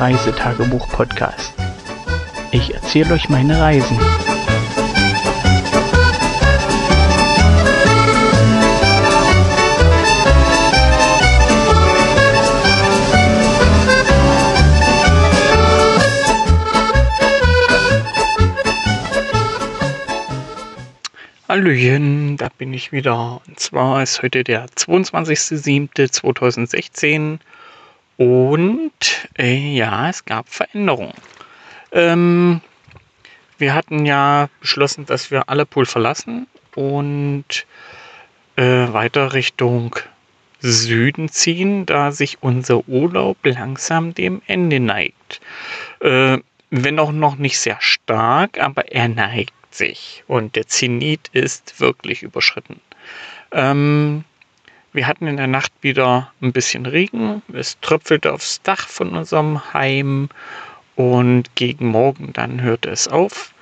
Reisetagebuch-Podcast. Ich erzähle euch meine Reisen. Hallöchen, da bin ich wieder. Und zwar ist heute der 22.07.2016 und äh, ja, es gab Veränderungen. Ähm, wir hatten ja beschlossen, dass wir alle Pool verlassen und äh, weiter Richtung Süden ziehen, da sich unser Urlaub langsam dem Ende neigt. Äh, wenn auch noch nicht sehr stark, aber er neigt sich und der Zenit ist wirklich überschritten. Ähm, wir hatten in der Nacht wieder ein bisschen Regen, es tröpfelte aufs Dach von unserem Heim und gegen Morgen dann hörte es auf.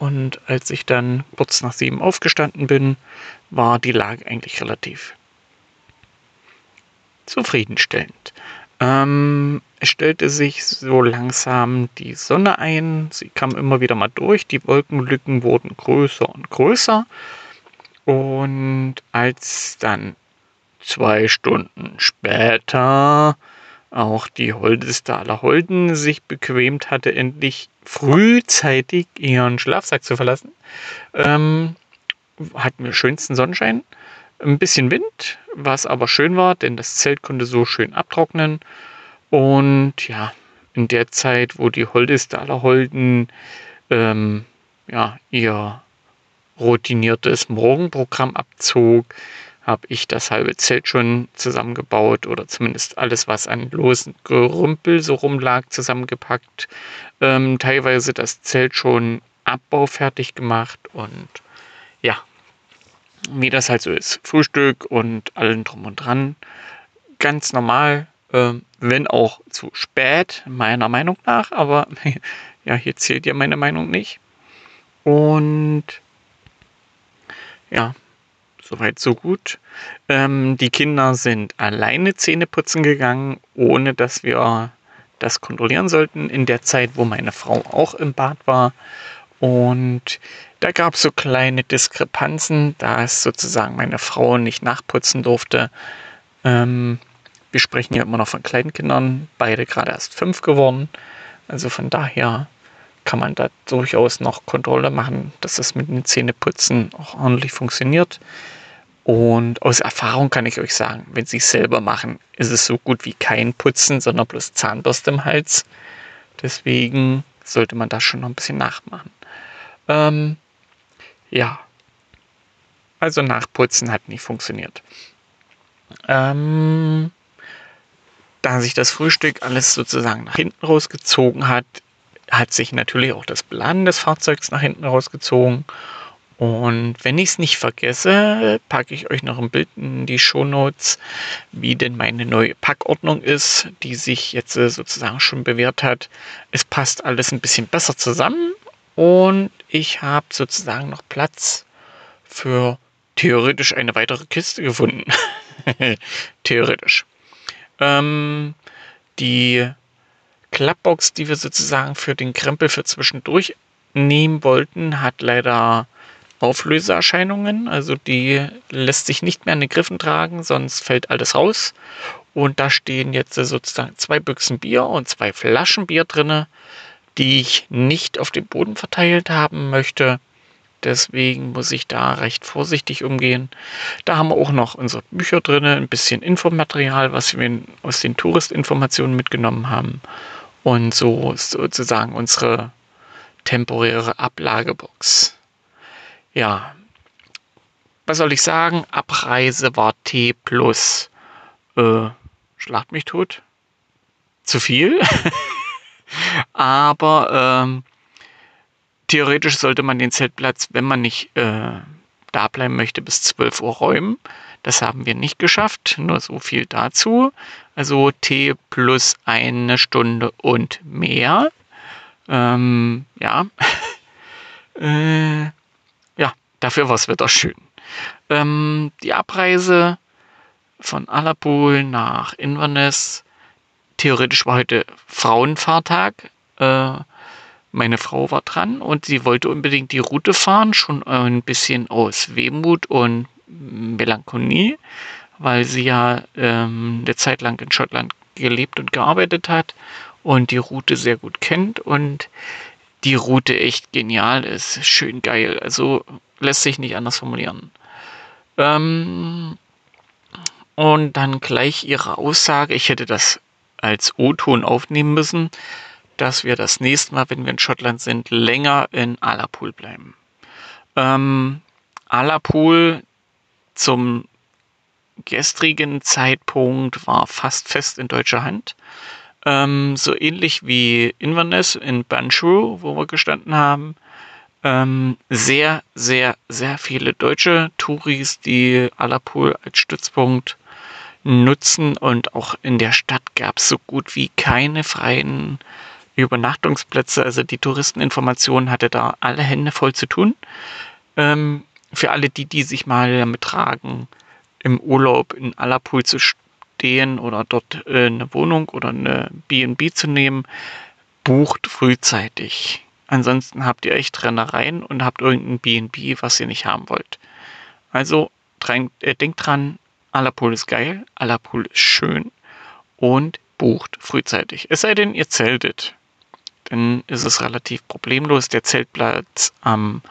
Und als ich dann kurz nach sieben aufgestanden bin, war die Lage eigentlich relativ zufriedenstellend. Ähm, es stellte sich so langsam die Sonne ein. Sie kam immer wieder mal durch. Die Wolkenlücken wurden größer und größer. Und als dann zwei Stunden später auch die Holdeste aller Holden sich bequemt hatte, endlich frühzeitig ihren Schlafsack zu verlassen, ähm, hatten wir schönsten Sonnenschein. Ein bisschen Wind, was aber schön war, denn das Zelt konnte so schön abtrocknen. Und ja, in der Zeit, wo die Holdeste aller Holden ähm, ja, ihr routiniertes Morgenprogramm abzog, habe ich das halbe Zelt schon zusammengebaut oder zumindest alles, was an losen Gerümpel so rumlag, zusammengepackt. Ähm, teilweise das Zelt schon abbaufertig gemacht und ja, wie das halt so ist. Frühstück und allen drum und dran. Ganz normal, äh, wenn auch zu spät, meiner Meinung nach, aber ja, hier zählt ja meine Meinung nicht. Und ja, soweit so gut. Ähm, die Kinder sind alleine Zähne putzen gegangen, ohne dass wir das kontrollieren sollten, in der Zeit, wo meine Frau auch im Bad war. Und da gab es so kleine Diskrepanzen, da es sozusagen meine Frau nicht nachputzen durfte. Ähm, wir sprechen ja immer noch von kleinen Kindern, beide gerade erst fünf geworden. Also von daher kann man da durchaus noch Kontrolle machen, dass das mit den Zähneputzen auch ordentlich funktioniert. Und aus Erfahrung kann ich euch sagen, wenn sie es selber machen, ist es so gut wie kein Putzen, sondern bloß Zahnbürste im Hals. Deswegen sollte man das schon noch ein bisschen nachmachen. Ähm, ja. Also nachputzen hat nicht funktioniert. Ähm, da sich das Frühstück alles sozusagen nach hinten rausgezogen hat, hat sich natürlich auch das Beladen des Fahrzeugs nach hinten rausgezogen. Und wenn ich es nicht vergesse, packe ich euch noch ein Bild in die Shownotes, wie denn meine neue Packordnung ist, die sich jetzt äh, sozusagen schon bewährt hat. Es passt alles ein bisschen besser zusammen und ich habe sozusagen noch Platz für theoretisch eine weitere Kiste gefunden. theoretisch. Ähm, die Klappbox, die wir sozusagen für den Krempel für zwischendurch nehmen wollten, hat leider Auflöseerscheinungen. Also die lässt sich nicht mehr an den Griffen tragen, sonst fällt alles raus. Und da stehen jetzt sozusagen zwei Büchsen Bier und zwei Flaschen Bier drinne die ich nicht auf dem Boden verteilt haben möchte. Deswegen muss ich da recht vorsichtig umgehen. Da haben wir auch noch unsere Bücher drin, ein bisschen Infomaterial, was wir aus den Touristinformationen mitgenommen haben. Und so ist sozusagen unsere temporäre Ablagebox. Ja, was soll ich sagen? Abreise war T plus. Äh, schlagt mich tot. Zu viel. Aber ähm, theoretisch sollte man den Zeltplatz, wenn man nicht äh, da bleiben möchte, bis 12 Uhr räumen. Das haben wir nicht geschafft, nur so viel dazu. Also T plus eine Stunde und mehr. Ähm, ja. äh, dafür war es wieder schön. Ähm, die Abreise von Alapul nach Inverness theoretisch war heute Frauenfahrtag. Äh, meine Frau war dran und sie wollte unbedingt die Route fahren, schon ein bisschen aus Wehmut und Melancholie, weil sie ja ähm, eine Zeit lang in Schottland gelebt und gearbeitet hat und die Route sehr gut kennt und die Route echt genial ist, schön geil. Also lässt sich nicht anders formulieren. Ähm, und dann gleich ihre Aussage, ich hätte das als O-Ton aufnehmen müssen, dass wir das nächste Mal, wenn wir in Schottland sind, länger in Alapool bleiben. Ähm, Alapool zum gestrigen Zeitpunkt war fast fest in deutscher Hand. Ähm, so ähnlich wie Inverness in Banshru, wo wir gestanden haben. Ähm, sehr, sehr, sehr viele deutsche Touris, die Alapool als Stützpunkt nutzen und auch in der Stadt gab es so gut wie keine freien Übernachtungsplätze. Also die Touristeninformation hatte da alle Hände voll zu tun. Ähm, für alle die, die sich mal damit tragen, im Urlaub in Alapool zu stehen oder dort äh, eine Wohnung oder eine B&B zu nehmen, bucht frühzeitig. Ansonsten habt ihr echt Rennereien und habt irgendein B&B, was ihr nicht haben wollt. Also äh, denkt dran, Alapool ist geil, Alapool ist schön und bucht frühzeitig. Es sei denn, ihr zeltet. Dann ist es relativ problemlos. Der Zeltplatz am,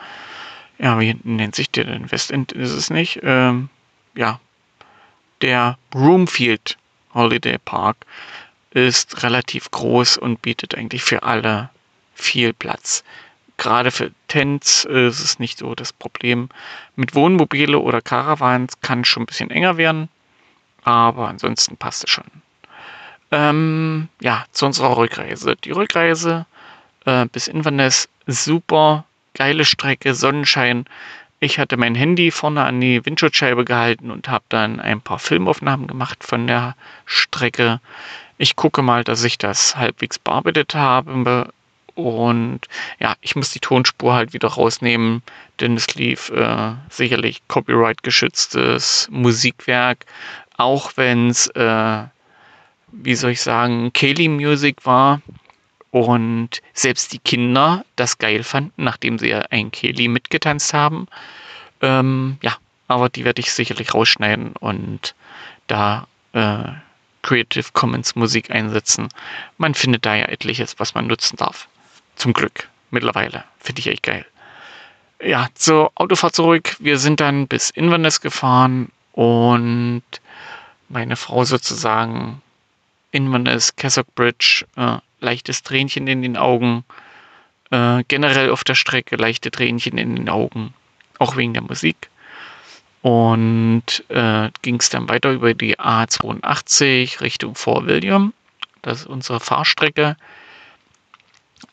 ja, wie nennt sich der denn? Westend ist es nicht. Ähm, ja, der Broomfield Holiday Park ist relativ groß und bietet eigentlich für alle viel Platz. Gerade für Tents ist es nicht so das Problem. Mit Wohnmobile oder Caravans kann es schon ein bisschen enger werden, aber ansonsten passt es schon. Ähm, ja, zu unserer Rückreise. Die Rückreise äh, bis Inverness, super geile Strecke, Sonnenschein. Ich hatte mein Handy vorne an die Windschutzscheibe gehalten und habe dann ein paar Filmaufnahmen gemacht von der Strecke. Ich gucke mal, dass ich das halbwegs bearbeitet habe und ja, ich muss die Tonspur halt wieder rausnehmen, denn es lief äh, sicherlich copyright geschütztes Musikwerk, auch wenn es, äh, wie soll ich sagen, Kaylee Music war. Und selbst die Kinder das geil fanden, nachdem sie ein Kaylee mitgetanzt haben. Ähm, ja, aber die werde ich sicherlich rausschneiden und da äh, Creative Commons Musik einsetzen. Man findet da ja etliches, was man nutzen darf. Zum Glück. Mittlerweile. Finde ich echt geil. Ja, zur Autofahrt zurück. Wir sind dann bis Inverness gefahren und meine Frau sozusagen Inverness, Cassock Bridge, äh, leichtes Tränchen in den Augen. Äh, generell auf der Strecke leichte Tränchen in den Augen. Auch wegen der Musik. Und äh, ging es dann weiter über die A82 Richtung Fort William. Das ist unsere Fahrstrecke.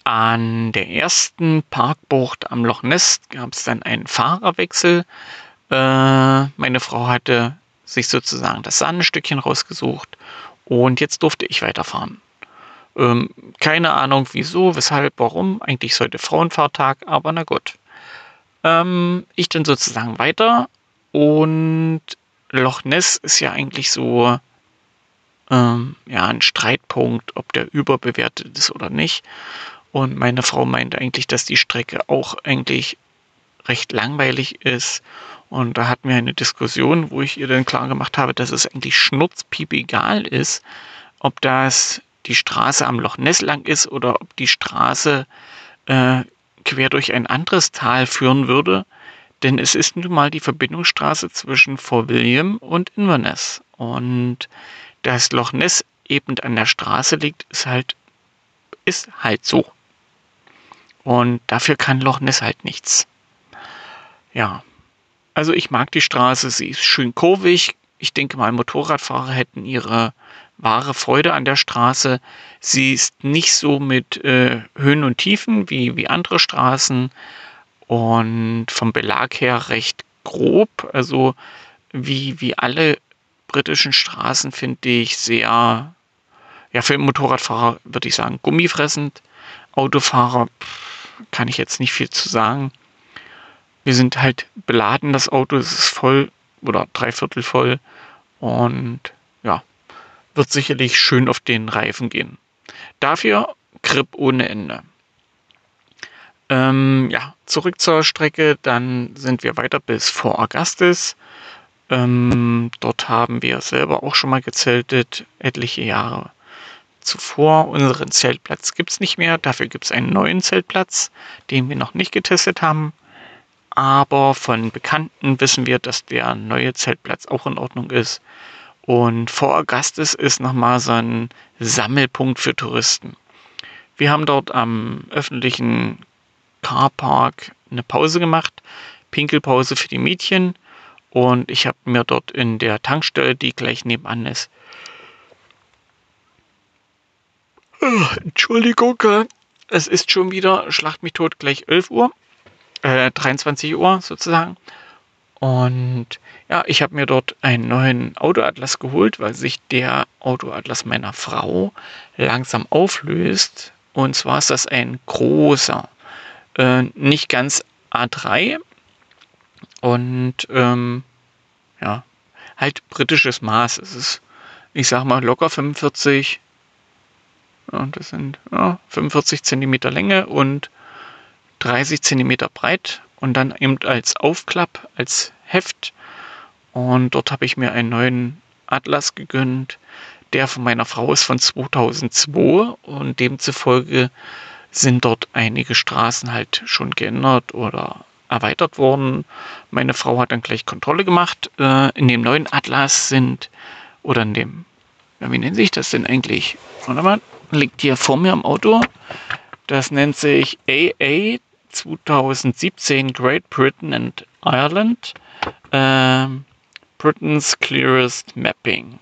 An der ersten Parkbucht am Loch Ness gab es dann einen Fahrerwechsel. Äh, meine Frau hatte sich sozusagen das Sahnestückchen rausgesucht und jetzt durfte ich weiterfahren. Ähm, keine Ahnung wieso, weshalb, warum. Eigentlich sollte Frauenfahrtag, aber na gut. Ähm, ich dann sozusagen weiter und Loch Ness ist ja eigentlich so ähm, ja, ein Streitpunkt, ob der überbewertet ist oder nicht. Und meine Frau meinte eigentlich, dass die Strecke auch eigentlich recht langweilig ist. Und da hatten wir eine Diskussion, wo ich ihr dann klar gemacht habe, dass es eigentlich schnurzpiep egal ist, ob das die Straße am Loch Ness lang ist oder ob die Straße äh, quer durch ein anderes Tal führen würde. Denn es ist nun mal die Verbindungsstraße zwischen Fort William und Inverness. Und das Loch Ness eben an der Straße liegt, ist halt, ist halt so. Und dafür kann Loch Ness halt nichts. Ja. Also ich mag die Straße, sie ist schön kurvig. Ich denke mal, Motorradfahrer hätten ihre wahre Freude an der Straße. Sie ist nicht so mit äh, Höhen und Tiefen wie, wie andere Straßen und vom Belag her recht grob. Also wie, wie alle britischen Straßen finde ich sehr, ja, für Motorradfahrer würde ich sagen, gummifressend. Autofahrer kann ich jetzt nicht viel zu sagen. Wir sind halt beladen, das Auto ist voll oder dreiviertel voll und wird sicherlich schön auf den Reifen gehen. Dafür Grip ohne Ende. Ähm, ja, zurück zur Strecke, dann sind wir weiter bis vor Augustus. Ähm, dort haben wir selber auch schon mal gezeltet, etliche Jahre zuvor. Unseren Zeltplatz gibt es nicht mehr, dafür gibt es einen neuen Zeltplatz, den wir noch nicht getestet haben. Aber von Bekannten wissen wir, dass der neue Zeltplatz auch in Ordnung ist. Und vor Augustus ist nochmal so ein Sammelpunkt für Touristen. Wir haben dort am öffentlichen Carpark eine Pause gemacht, Pinkelpause für die Mädchen. Und ich habe mir dort in der Tankstelle, die gleich nebenan ist, Entschuldigung, es ist schon wieder, schlacht mich tot, gleich 11 Uhr, äh, 23 Uhr sozusagen. Und ja, ich habe mir dort einen neuen Autoatlas geholt, weil sich der Autoatlas meiner Frau langsam auflöst. Und zwar ist das ein großer äh, nicht ganz A3 und ähm, ja, halt britisches Maß. Es ist, ich sag mal, locker 45, ja, das sind ja, 45 Zentimeter Länge und 30 Zentimeter breit und dann eben als Aufklapp, als Heft. Und dort habe ich mir einen neuen Atlas gegönnt. Der von meiner Frau ist von 2002 und demzufolge sind dort einige Straßen halt schon geändert oder erweitert worden. Meine Frau hat dann gleich Kontrolle gemacht. Äh, in dem neuen Atlas sind, oder in dem, wie nennt sich das denn eigentlich? Warte mal, liegt hier vor mir im Auto. Das nennt sich AA 2017 Great Britain and Ireland. Ähm, Britain's Clearest Mapping.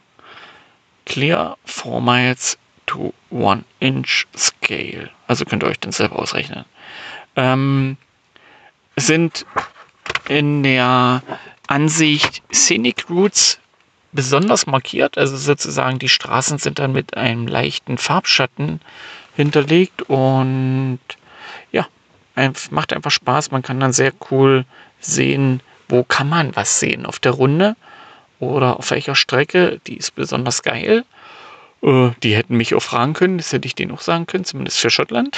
Clear 4 Miles to 1 Inch Scale. Also könnt ihr euch dann selber ausrechnen. Ähm, sind in der Ansicht Scenic Routes besonders markiert. Also sozusagen die Straßen sind dann mit einem leichten Farbschatten hinterlegt und ja, macht einfach Spaß. Man kann dann sehr cool sehen, wo kann man was sehen auf der Runde oder auf welcher Strecke. Die ist besonders geil. Äh, die hätten mich auch fragen können, das hätte ich denen auch sagen können, zumindest für Schottland.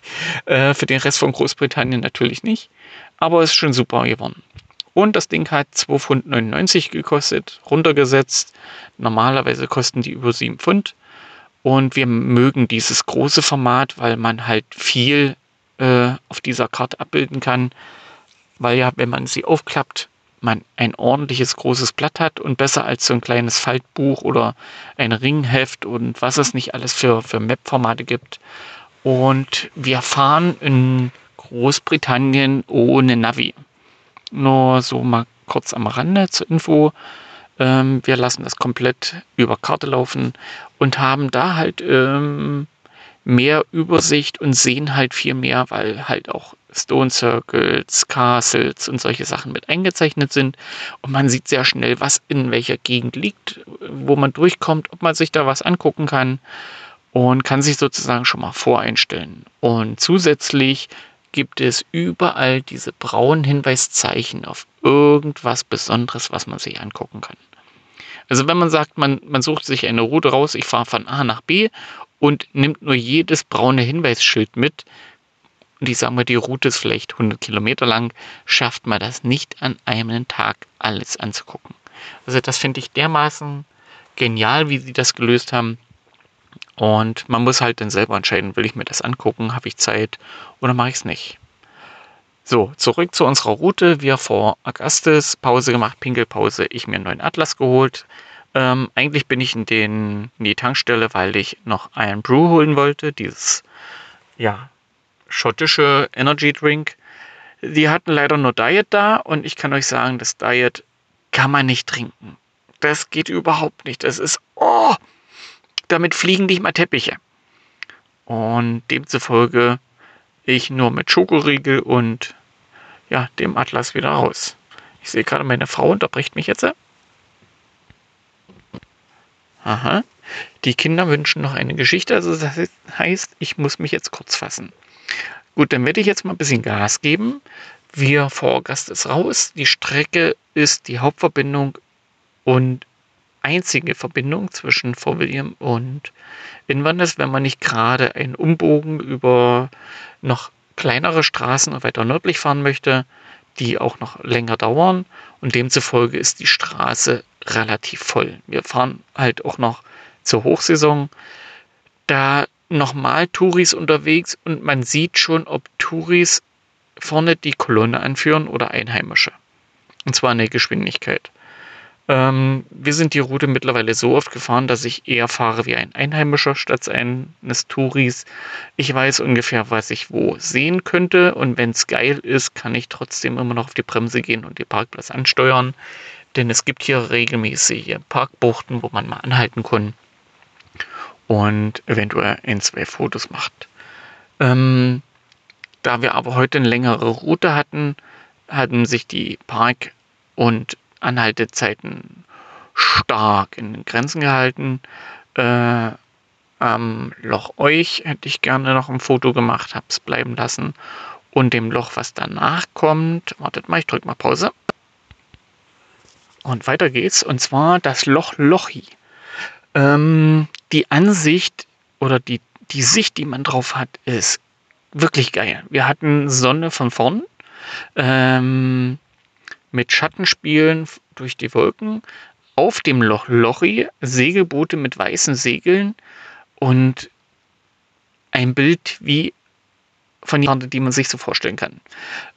äh, für den Rest von Großbritannien natürlich nicht. Aber es ist schon super geworden. Und das Ding hat 2,99 Pfund gekostet, runtergesetzt. Normalerweise kosten die über 7 Pfund. Und wir mögen dieses große Format, weil man halt viel äh, auf dieser Karte abbilden kann. Weil ja, wenn man sie aufklappt, man ein ordentliches großes Blatt hat und besser als so ein kleines Faltbuch oder ein Ringheft und was es nicht alles für, für Map-Formate gibt. Und wir fahren in Großbritannien ohne Navi. Nur so mal kurz am Rande zur Info. Ähm, wir lassen das komplett über Karte laufen und haben da halt ähm, mehr Übersicht und sehen halt viel mehr, weil halt auch Stone Circles, Castles und solche Sachen mit eingezeichnet sind. Und man sieht sehr schnell, was in welcher Gegend liegt, wo man durchkommt, ob man sich da was angucken kann und kann sich sozusagen schon mal voreinstellen. Und zusätzlich gibt es überall diese braunen Hinweiszeichen auf irgendwas Besonderes, was man sich angucken kann. Also wenn man sagt, man, man sucht sich eine Route raus, ich fahre von A nach B und nimmt nur jedes braune Hinweisschild mit, und ich sage mal, die Route ist vielleicht 100 Kilometer lang, schafft man das nicht an einem Tag alles anzugucken. Also das finde ich dermaßen genial, wie sie das gelöst haben. Und man muss halt dann selber entscheiden, will ich mir das angucken, habe ich Zeit oder mache ich es nicht. So, zurück zu unserer Route. Wir vor Augustus Pause gemacht, Pinkelpause, ich mir einen neuen Atlas geholt, ähm, eigentlich bin ich in, den, in die Tankstelle, weil ich noch einen Brew holen wollte, dieses ja, schottische Energy Drink. Die hatten leider nur Diet da und ich kann euch sagen, das Diet kann man nicht trinken. Das geht überhaupt nicht. Das ist, oh, damit fliegen nicht mal Teppiche. Und demzufolge ich nur mit Schokoriegel und ja, dem Atlas wieder raus. Ich sehe gerade, meine Frau unterbricht mich jetzt. Aha. Die Kinder wünschen noch eine Geschichte, also das heißt, ich muss mich jetzt kurz fassen. Gut, dann werde ich jetzt mal ein bisschen Gas geben. Wir vor Gast ist raus. Die Strecke ist die Hauptverbindung und einzige Verbindung zwischen Fort William und Inverness, wenn man nicht gerade einen Umbogen über noch kleinere Straßen weiter nördlich fahren möchte, die auch noch länger dauern. Und demzufolge ist die Straße relativ voll. Wir fahren halt auch noch zur Hochsaison. Da nochmal Touris unterwegs und man sieht schon, ob Touris vorne die Kolonne anführen oder Einheimische. Und zwar in der Geschwindigkeit. Ähm, wir sind die Route mittlerweile so oft gefahren, dass ich eher fahre wie ein Einheimischer statt eines Touris. Ich weiß ungefähr, was ich wo sehen könnte und wenn es geil ist, kann ich trotzdem immer noch auf die Bremse gehen und den Parkplatz ansteuern. Denn es gibt hier regelmäßige Parkbuchten, wo man mal anhalten kann und eventuell ein, zwei Fotos macht. Ähm, da wir aber heute eine längere Route hatten, hatten sich die Park- und Anhaltezeiten stark in den Grenzen gehalten. Äh, am Loch Euch hätte ich gerne noch ein Foto gemacht, habe es bleiben lassen. Und dem Loch, was danach kommt, wartet mal, ich drücke mal Pause. Und weiter geht's. Und zwar das Loch Lochi. Ähm, die Ansicht oder die, die Sicht, die man drauf hat, ist wirklich geil. Wir hatten Sonne von vorn. Ähm, mit Schattenspielen durch die Wolken, auf dem Loch Lochi Segelboote mit weißen Segeln und ein Bild wie von der die man sich so vorstellen kann.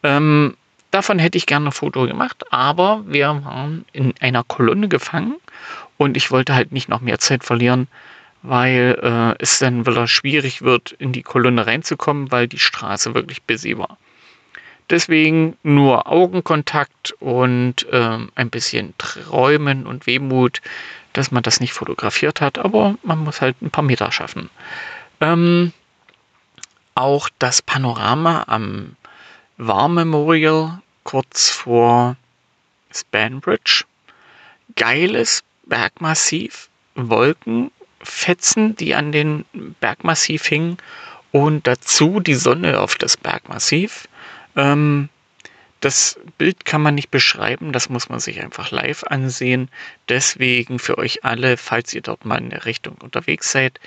Ähm, davon hätte ich gerne ein Foto gemacht, aber wir waren in einer Kolonne gefangen und ich wollte halt nicht noch mehr Zeit verlieren, weil äh, es dann wieder schwierig wird, in die Kolonne reinzukommen, weil die Straße wirklich busy war. Deswegen nur Augenkontakt und ähm, ein bisschen Träumen und Wehmut, dass man das nicht fotografiert hat, aber man muss halt ein paar Meter schaffen. Ähm, auch das Panorama am War Memorial kurz vor Spanbridge. Geiles Bergmassiv, Wolkenfetzen, die an den Bergmassiv hingen und dazu die Sonne auf das Bergmassiv. Ähm, das Bild kann man nicht beschreiben, das muss man sich einfach live ansehen. Deswegen für euch alle, falls ihr dort mal in der Richtung unterwegs seid,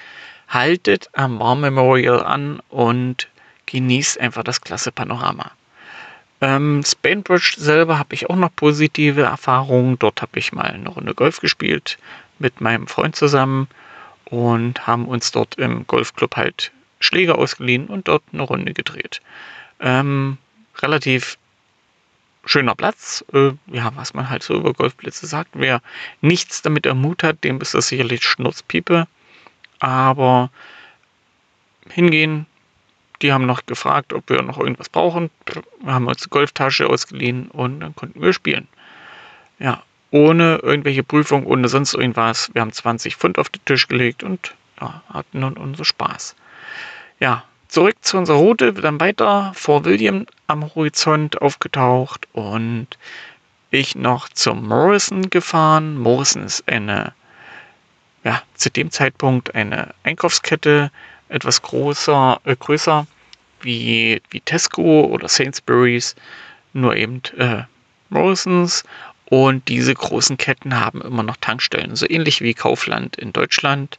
haltet am War Memorial an und genießt einfach das klasse Panorama. Ähm, Spainbridge selber habe ich auch noch positive Erfahrungen. Dort habe ich mal eine Runde Golf gespielt mit meinem Freund zusammen und haben uns dort im Golfclub halt Schläger ausgeliehen und dort eine Runde gedreht. Ähm, relativ schöner Platz. Äh, ja, was man halt so über Golfplätze sagt. Wer nichts damit am Mut hat, dem ist das sicherlich Schnurzpiepe. Aber hingehen, die haben noch gefragt, ob wir noch irgendwas brauchen. Wir haben uns eine Golftasche ausgeliehen und dann konnten wir spielen. Ja, ohne irgendwelche Prüfung, ohne sonst irgendwas. Wir haben 20 Pfund auf den Tisch gelegt und ja, hatten nun unseren Spaß. Ja, zurück zu unserer Route, dann weiter vor William am Horizont aufgetaucht und ich noch zum Morrison gefahren. Morrison ist eine, ja, zu dem Zeitpunkt eine Einkaufskette, etwas größer, äh, größer wie, wie Tesco oder Sainsbury's, nur eben äh, Morrisons. Und diese großen Ketten haben immer noch Tankstellen, so ähnlich wie Kaufland in Deutschland.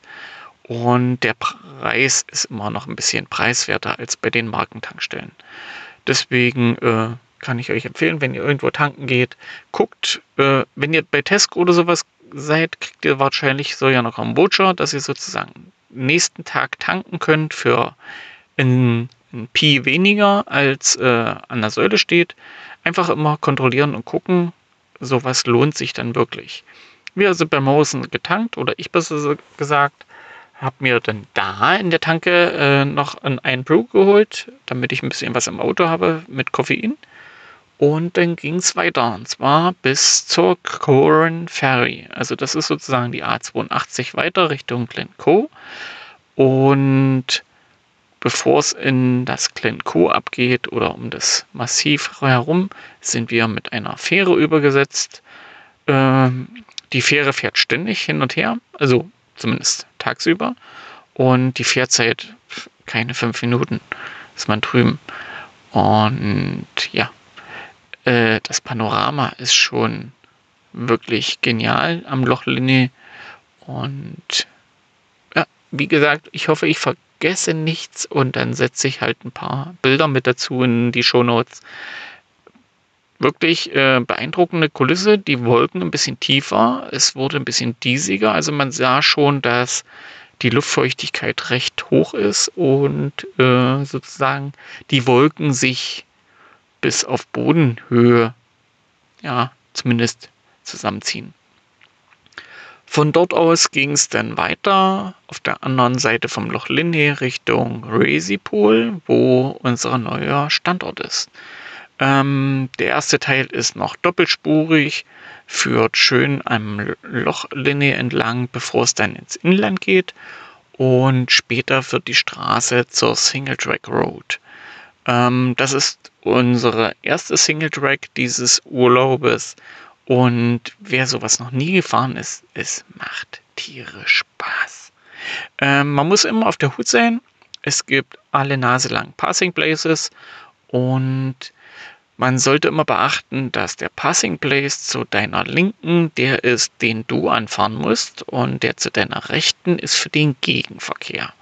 Und der Preis ist immer noch ein bisschen preiswerter als bei den Markentankstellen. Deswegen äh, kann ich euch empfehlen, wenn ihr irgendwo tanken geht, guckt, äh, wenn ihr bei Tesco oder sowas seid, kriegt ihr wahrscheinlich so ja noch einen Voucher, dass ihr sozusagen nächsten Tag tanken könnt für ein, ein Pi weniger als äh, an der Säule steht. Einfach immer kontrollieren und gucken, sowas lohnt sich dann wirklich. Wir sind bei Mosen getankt oder ich besser gesagt habe mir dann da in der Tanke äh, noch ein Brew geholt, damit ich ein bisschen was im Auto habe mit Koffein. Und dann ging es weiter, und zwar bis zur Coran Ferry. Also das ist sozusagen die A82 weiter Richtung Glencoe. Und bevor es in das Glencoe abgeht oder um das Massiv herum, sind wir mit einer Fähre übergesetzt. Ähm, die Fähre fährt ständig hin und her, also zumindest tagsüber. Und die Fährzeit, keine fünf Minuten, ist man drüben. Und ja, äh, das Panorama ist schon wirklich genial am Loch Linne. Und ja, wie gesagt, ich hoffe, ich vergesse nichts und dann setze ich halt ein paar Bilder mit dazu in die Shownotes. Wirklich äh, beeindruckende Kulisse, die Wolken ein bisschen tiefer, es wurde ein bisschen diesiger, also man sah schon, dass die Luftfeuchtigkeit recht hoch ist und äh, sozusagen die Wolken sich bis auf Bodenhöhe, ja, zumindest zusammenziehen. Von dort aus ging es dann weiter auf der anderen Seite vom Loch Linne Richtung Razipol, wo unser neuer Standort ist. Ähm, der erste Teil ist noch doppelspurig, führt schön am Loch Linne entlang, bevor es dann ins Inland geht. Und später führt die Straße zur Single Track Road. Ähm, das ist unsere erste Single Track dieses Urlaubes. Und wer sowas noch nie gefahren ist, es macht tierisch Spaß. Ähm, man muss immer auf der Hut sein. Es gibt alle Nase lang Passing Places und man sollte immer beachten, dass der Passing Place zu deiner Linken der ist, den du anfahren musst und der zu deiner Rechten ist für den Gegenverkehr.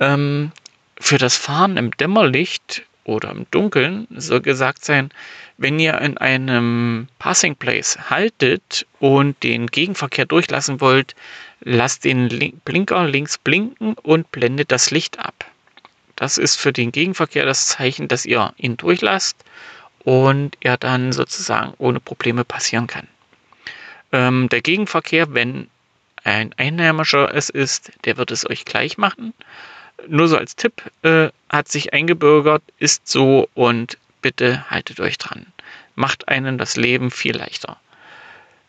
Ähm, für das Fahren im Dämmerlicht oder im Dunkeln soll gesagt sein, wenn ihr in einem Passing Place haltet und den Gegenverkehr durchlassen wollt, lasst den Blinker links blinken und blendet das Licht ab. Das ist für den Gegenverkehr das Zeichen, dass ihr ihn durchlasst und er dann sozusagen ohne Probleme passieren kann. Ähm, der Gegenverkehr, wenn ein Einheimischer es ist, der wird es euch gleich machen. Nur so als Tipp, äh, hat sich eingebürgert, ist so und bitte haltet euch dran. Macht einen das Leben viel leichter.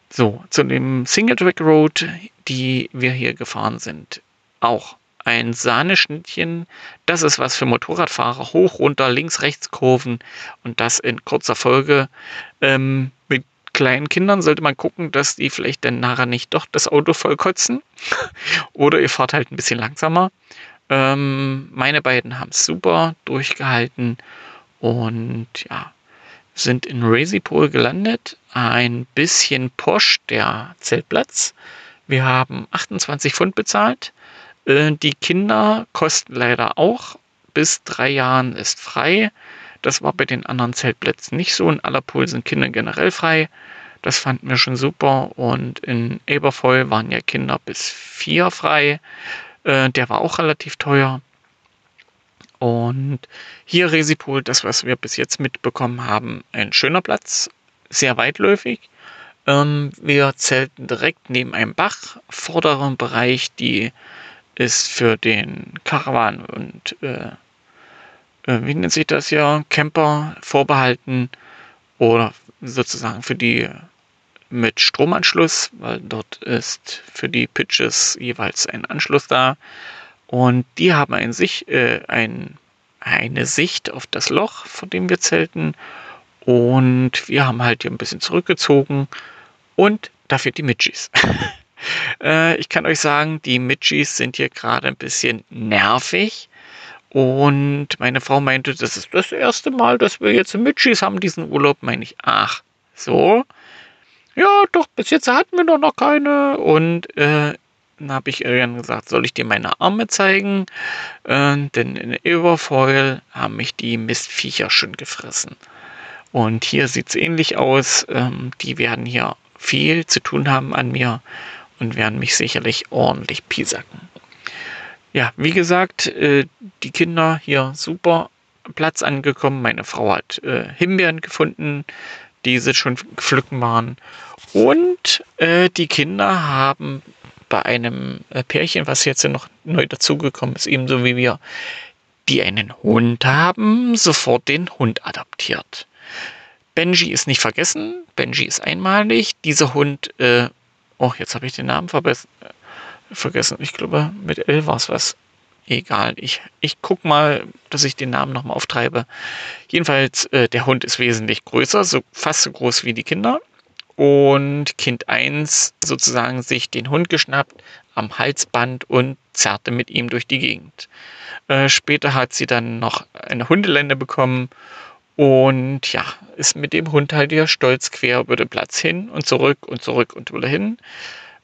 So, zu dem Single Track Road, die wir hier gefahren sind. Auch ein Sahneschnittchen. Das ist was für Motorradfahrer. Hoch, runter, links, rechts Kurven und das in kurzer Folge. Ähm, mit kleinen Kindern sollte man gucken, dass die vielleicht dann nachher nicht doch das Auto vollkotzen. Oder ihr fahrt halt ein bisschen langsamer. Ähm, meine beiden haben es super durchgehalten und ja, sind in Razipol gelandet. Ein bisschen posch der Zeltplatz. Wir haben 28 Pfund bezahlt. Äh, die Kinder kosten leider auch. Bis drei Jahren ist frei. Das war bei den anderen Zeltplätzen nicht so. In Allerpool sind Kinder generell frei. Das fanden wir schon super. Und in Ebervoll waren ja Kinder bis vier frei. Äh, der war auch relativ teuer. Und hier Resipol, das, was wir bis jetzt mitbekommen haben, ein schöner Platz, sehr weitläufig. Ähm, wir zelten direkt neben einem Bach. Vorderen Bereich, die ist für den Caravan und äh, äh, wie nennt sich das ja, Camper vorbehalten oder sozusagen für die mit Stromanschluss, weil dort ist für die Pitches jeweils ein Anschluss da. Und die haben ein sich, äh, ein, eine Sicht auf das Loch, von dem wir zelten. Und wir haben halt hier ein bisschen zurückgezogen und dafür die Midgies. äh, ich kann euch sagen, die Midgies sind hier gerade ein bisschen nervig. Und meine Frau meinte, das ist das erste Mal, dass wir jetzt Midgies haben, diesen Urlaub. Meine ich, ach, so. Ja, doch, bis jetzt hatten wir doch noch keine. Und äh, dann habe ich irgendwann gesagt, soll ich dir meine Arme zeigen? Äh, denn in Everfoil haben mich die Mistviecher schon gefressen. Und hier sieht es ähnlich aus. Ähm, die werden hier viel zu tun haben an mir und werden mich sicherlich ordentlich piesacken. Ja, wie gesagt, äh, die Kinder hier super Platz angekommen. Meine Frau hat äh, Himbeeren gefunden, die sie schon pflücken waren. Und äh, die Kinder haben bei einem Pärchen, was jetzt noch neu dazugekommen ist, ebenso wie wir, die einen Hund haben, sofort den Hund adaptiert. Benji ist nicht vergessen, Benji ist einmalig. Dieser Hund, äh, oh, jetzt habe ich den Namen vergessen. Ich glaube, mit L war es was. Egal, ich, ich guck mal, dass ich den Namen nochmal auftreibe. Jedenfalls, äh, der Hund ist wesentlich größer, so fast so groß wie die Kinder und Kind 1 sozusagen sich den Hund geschnappt am Halsband und zerrte mit ihm durch die Gegend. Äh, später hat sie dann noch eine Hundelände bekommen und ja, ist mit dem Hund halt hier stolz quer über den Platz hin und zurück und zurück und wieder hin.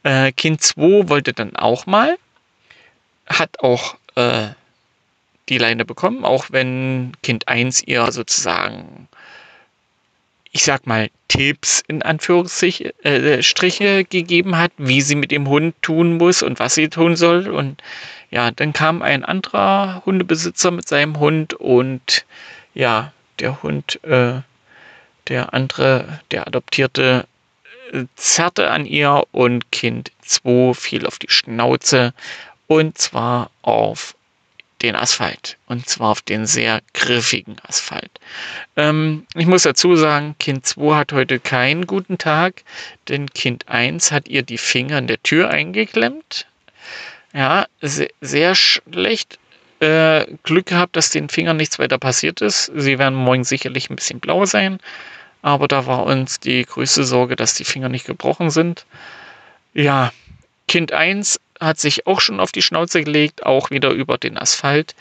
Äh, kind 2 wollte dann auch mal, hat auch äh, die Leine bekommen, auch wenn Kind 1 ihr sozusagen, ich sag mal, Tipps in Anführungsstriche äh, gegeben hat, wie sie mit dem Hund tun muss und was sie tun soll. Und ja, dann kam ein anderer Hundebesitzer mit seinem Hund und ja, der Hund, äh, der andere, der Adoptierte, äh, zerrte an ihr und Kind 2 fiel auf die Schnauze und zwar auf den Asphalt. Und zwar auf den sehr griffigen Asphalt. Ähm, ich muss dazu sagen, Kind 2 hat heute keinen guten Tag, denn Kind 1 hat ihr die Finger in der Tür eingeklemmt. Ja, sehr, sehr schlecht. Äh, Glück gehabt, dass den Fingern nichts weiter passiert ist. Sie werden morgen sicherlich ein bisschen blau sein. Aber da war uns die größte Sorge, dass die Finger nicht gebrochen sind. Ja, Kind 1 hat sich auch schon auf die Schnauze gelegt, auch wieder über den Asphalt.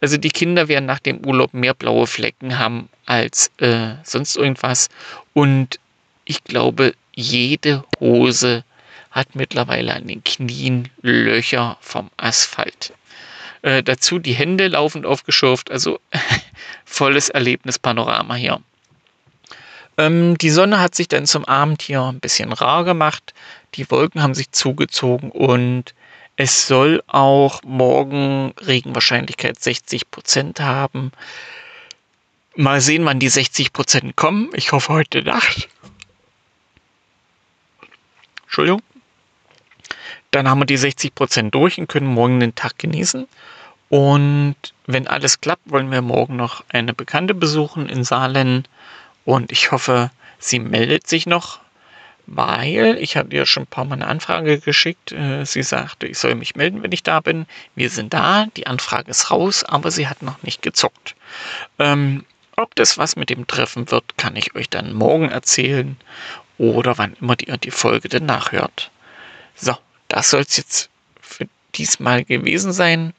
Also die Kinder werden nach dem Urlaub mehr blaue Flecken haben als äh, sonst irgendwas. Und ich glaube, jede Hose hat mittlerweile an den Knien Löcher vom Asphalt. Äh, dazu die Hände laufend aufgeschürft, also volles Erlebnispanorama hier. Ähm, die Sonne hat sich dann zum Abend hier ein bisschen rar gemacht. Die Wolken haben sich zugezogen und es soll auch morgen Regenwahrscheinlichkeit 60 Prozent haben. Mal sehen, wann die 60 Prozent kommen. Ich hoffe heute Nacht. Entschuldigung. Dann haben wir die 60 Prozent durch und können morgen den Tag genießen. Und wenn alles klappt, wollen wir morgen noch eine Bekannte besuchen in Saalen. Und ich hoffe, sie meldet sich noch weil ich habe ihr schon ein paar Mal eine Anfrage geschickt. Äh, sie sagte, ich soll mich melden, wenn ich da bin. Wir sind da, die Anfrage ist raus, aber sie hat noch nicht gezockt. Ähm, ob das was mit dem Treffen wird, kann ich euch dann morgen erzählen oder wann immer ihr die Folge denn nachhört. So, das soll es jetzt für diesmal gewesen sein.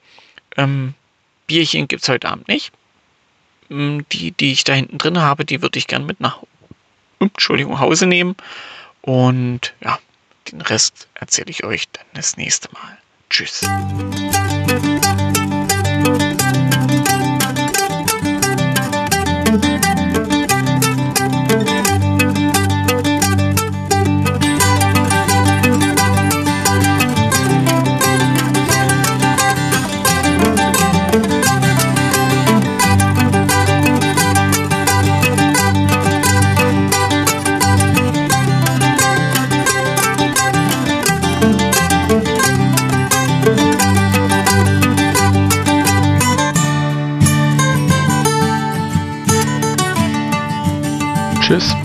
Ähm, Bierchen gibt es heute Abend nicht. Ähm, die, die ich da hinten drin habe, die würde ich gern mit nach Entschuldigung, Hause nehmen. Und ja, den Rest erzähle ich euch dann das nächste Mal. Tschüss. Tschüss,